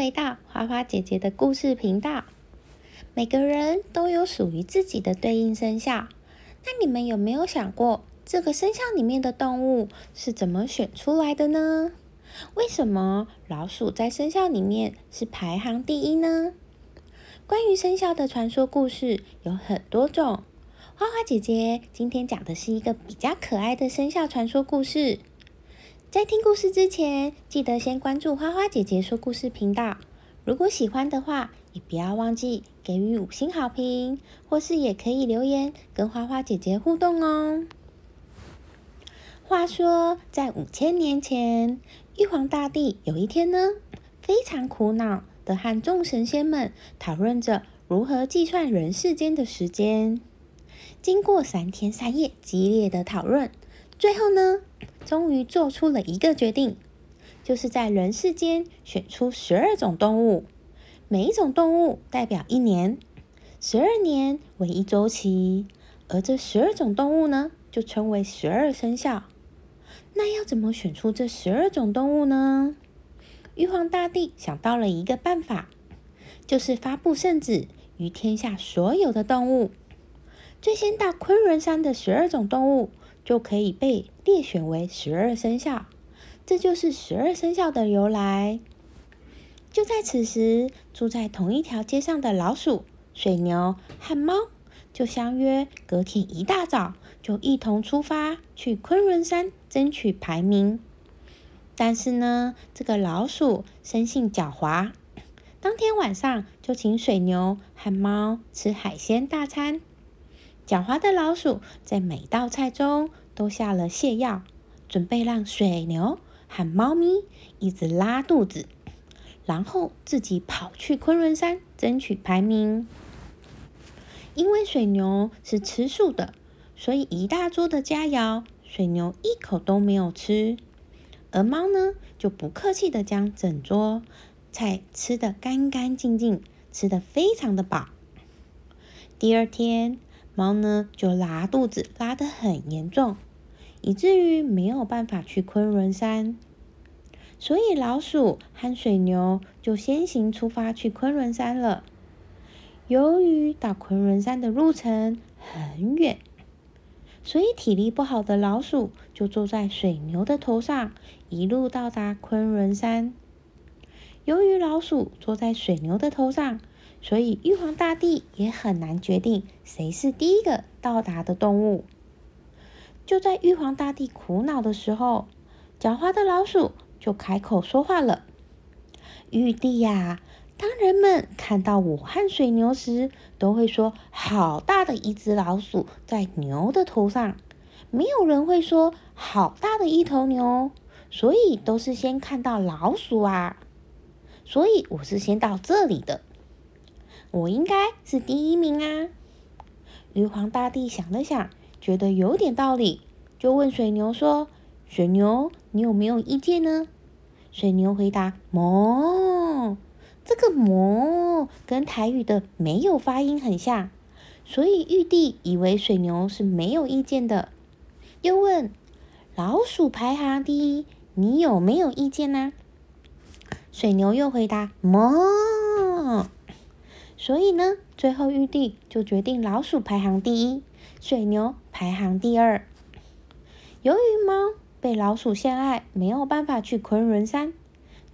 回到花花姐姐的故事频道。每个人都有属于自己的对应生肖，那你们有没有想过，这个生肖里面的动物是怎么选出来的呢？为什么老鼠在生肖里面是排行第一呢？关于生肖的传说故事有很多种，花花姐姐今天讲的是一个比较可爱的生肖传说故事。在听故事之前，记得先关注花花姐姐说故事频道。如果喜欢的话，也不要忘记给予五星好评，或是也可以留言跟花花姐姐互动哦。话说，在五千年前，玉皇大帝有一天呢，非常苦恼的和众神仙们讨论着如何计算人世间的时间。经过三天三夜激烈的讨论，最后呢，终于做出了一个决定，就是在人世间选出十二种动物，每一种动物代表一年，十二年为一周期，而这十二种动物呢，就称为十二生肖。那要怎么选出这十二种动物呢？玉皇大帝想到了一个办法，就是发布圣旨于天下所有的动物，最先到昆仑山的十二种动物。就可以被列选为十二生肖，这就是十二生肖的由来。就在此时，住在同一条街上的老鼠、水牛和猫就相约，隔天一大早就一同出发去昆仑山争取排名。但是呢，这个老鼠生性狡猾，当天晚上就请水牛和猫吃海鲜大餐。狡猾的老鼠在每道菜中都下了泻药，准备让水牛和猫咪一直拉肚子，然后自己跑去昆仑山争取排名。因为水牛是吃素的，所以一大桌的佳肴，水牛一口都没有吃，而猫呢就不客气的将整桌菜吃得干干净净，吃得非常的饱。第二天。猫呢就拉肚子，拉得很严重，以至于没有办法去昆仑山。所以老鼠和水牛就先行出发去昆仑山了。由于到昆仑山的路程很远，所以体力不好的老鼠就坐在水牛的头上，一路到达昆仑山。由于老鼠坐在水牛的头上，所以玉皇大帝也很难决定谁是第一个到达的动物。就在玉皇大帝苦恼的时候，狡猾的老鼠就开口说话了：“玉帝呀，当人们看到我和水牛时，都会说好大的一只老鼠在牛的头上，没有人会说好大的一头牛，所以都是先看到老鼠啊。所以我是先到这里的。”我应该是第一名啊！玉皇大帝想了想，觉得有点道理，就问水牛说：“水牛，你有没有意见呢？”水牛回答：“哞。”这个“哞”跟台语的没有发音很像，所以玉帝以为水牛是没有意见的。又问：“老鼠排行第一，你有没有意见呢？”水牛又回答：“哞。”所以呢，最后玉帝就决定老鼠排行第一，水牛排行第二。由于猫被老鼠陷害，没有办法去昆仑山，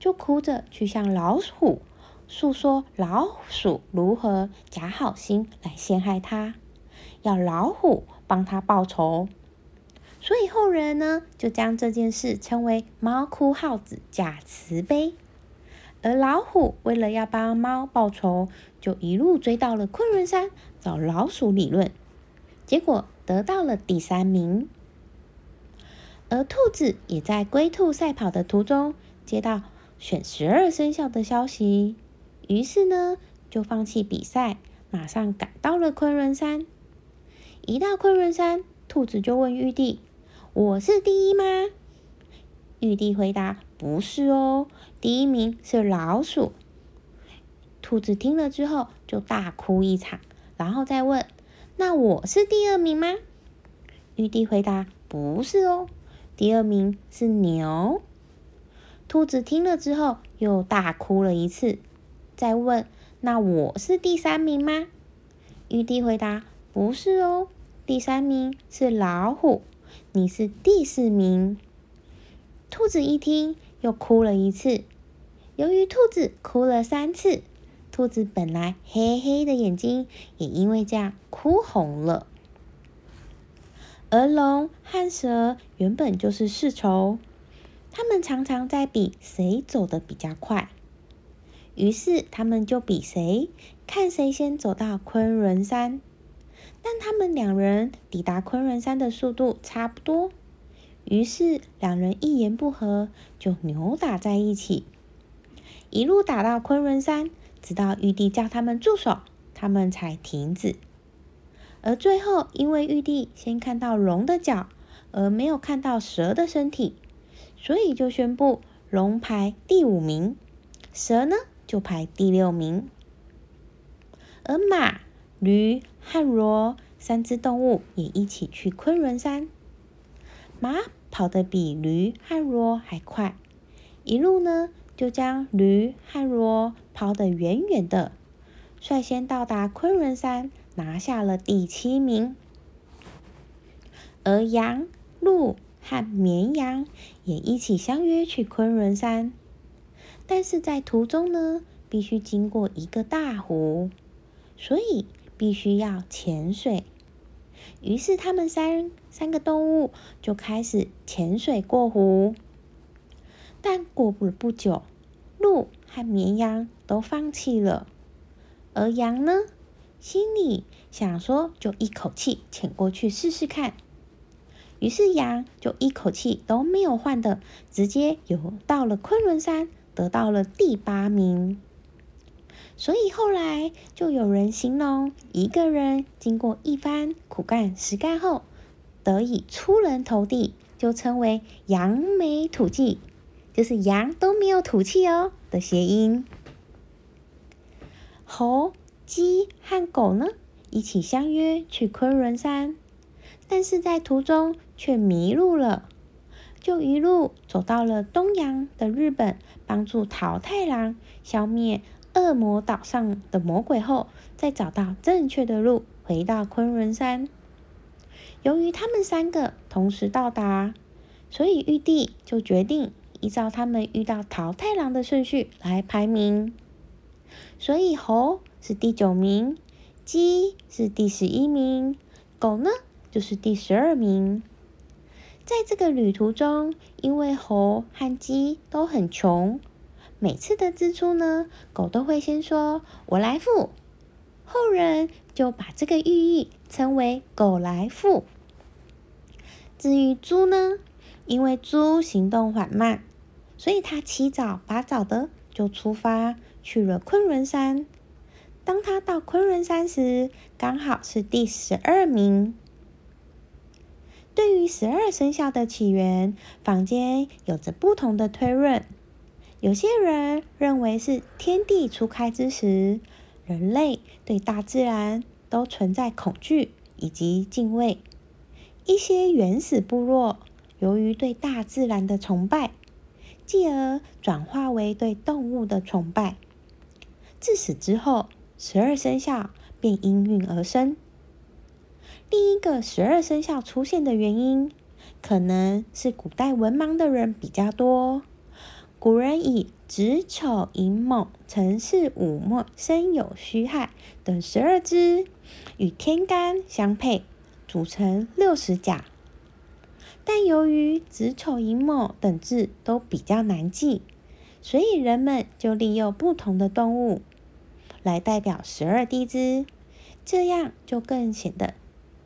就哭着去向老虎诉说老鼠如何假好心来陷害它，要老虎帮他报仇。所以后人呢，就将这件事称为“猫哭耗子假慈悲”。而老虎为了要帮猫报仇，就一路追到了昆仑山找老鼠理论，结果得到了第三名。而兔子也在龟兔赛跑的途中接到选十二生肖的消息，于是呢就放弃比赛，马上赶到了昆仑山。一到昆仑山，兔子就问玉帝：“我是第一吗？”玉帝回答：“不是哦，第一名是老鼠。”兔子听了之后就大哭一场，然后再问：“那我是第二名吗？”玉帝回答：“不是哦，第二名是牛。”兔子听了之后又大哭了一次，再问：“那我是第三名吗？”玉帝回答：“不是哦，第三名是老虎，你是第四名。”兔子一听，又哭了一次。由于兔子哭了三次，兔子本来黑黑的眼睛也因为这样哭红了。而龙和蛇原本就是世仇，他们常常在比谁走得比较快。于是他们就比谁看谁先走到昆仑山。但他们两人抵达昆仑山的速度差不多。于是两人一言不合就扭打在一起，一路打到昆仑山，直到玉帝叫他们住手，他们才停止。而最后，因为玉帝先看到龙的脚，而没有看到蛇的身体，所以就宣布龙排第五名，蛇呢就排第六名。而马、驴和骡三只动物也一起去昆仑山，马。跑得比驴和骡还快，一路呢就将驴和骡抛得远远的，率先到达昆仑山，拿下了第七名。而羊、鹿和绵羊也一起相约去昆仑山，但是在途中呢，必须经过一个大湖，所以必须要潜水。于是，他们三三个动物就开始潜水过湖。但过不了不久，鹿和绵羊都放弃了，而羊呢，心里想说，就一口气潜过去试试看。于是，羊就一口气都没有换的，直接游到了昆仑山，得到了第八名。所以后来就有人形容，一个人经过一番苦干实干后，得以出人头地，就称为“扬眉吐气”，就是羊都没有吐气哦的谐音。猴、鸡和狗呢，一起相约去昆仑山，但是在途中却迷路了，就一路走到了东洋的日本，帮助桃太郎消灭。恶魔岛上的魔鬼后，再找到正确的路，回到昆仑山。由于他们三个同时到达，所以玉帝就决定依照他们遇到桃太郎的顺序来排名。所以猴是第九名，鸡是第十一名，狗呢就是第十二名。在这个旅途中，因为猴和鸡都很穷。每次的支出呢，狗都会先说“我来付”，后人就把这个寓意称为“狗来付”。至于猪呢，因为猪行动缓慢，所以它起早八早的就出发去了昆仑山。当他到昆仑山时，刚好是第十二名。对于十二生肖的起源，坊间有着不同的推论。有些人认为是天地初开之时，人类对大自然都存在恐惧以及敬畏。一些原始部落由于对大自然的崇拜，继而转化为对动物的崇拜。自此之后，十二生肖便应运而生。另一个十二生肖出现的原因，可能是古代文盲的人比较多。古人以子丑寅卯辰巳午未申酉戌亥等十二支与天干相配，组成六十甲。但由于子丑寅卯等字都比较难记，所以人们就利用不同的动物来代表十二地支，这样就更显得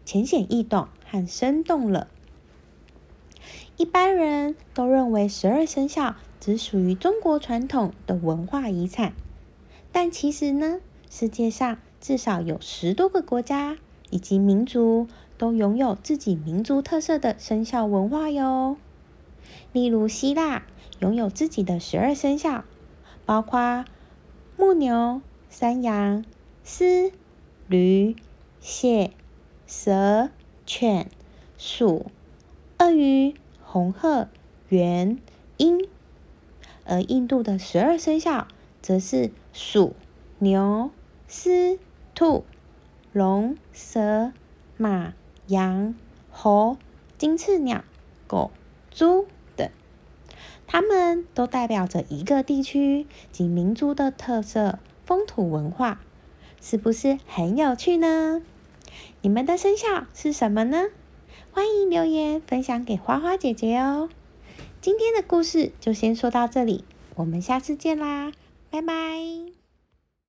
浅显易懂和生动了。一般人都认为十二生肖只属于中国传统的文化遗产，但其实呢，世界上至少有十多个国家以及民族都拥有自己民族特色的生肖文化哟。例如，希腊拥有自己的十二生肖，包括木牛、山羊、狮、驴、蟹、蛇、犬、鼠、鳄鱼。红鹤、猿、鹰，而印度的十二生肖则是鼠、牛、狮、兔、龙、蛇、马、羊、猴、金翅鸟、狗、猪等，它们都代表着一个地区及民族的特色风土文化，是不是很有趣呢？你们的生肖是什么呢？欢迎留言分享给花花姐姐哦！今天的故事就先说到这里，我们下次见啦，拜拜。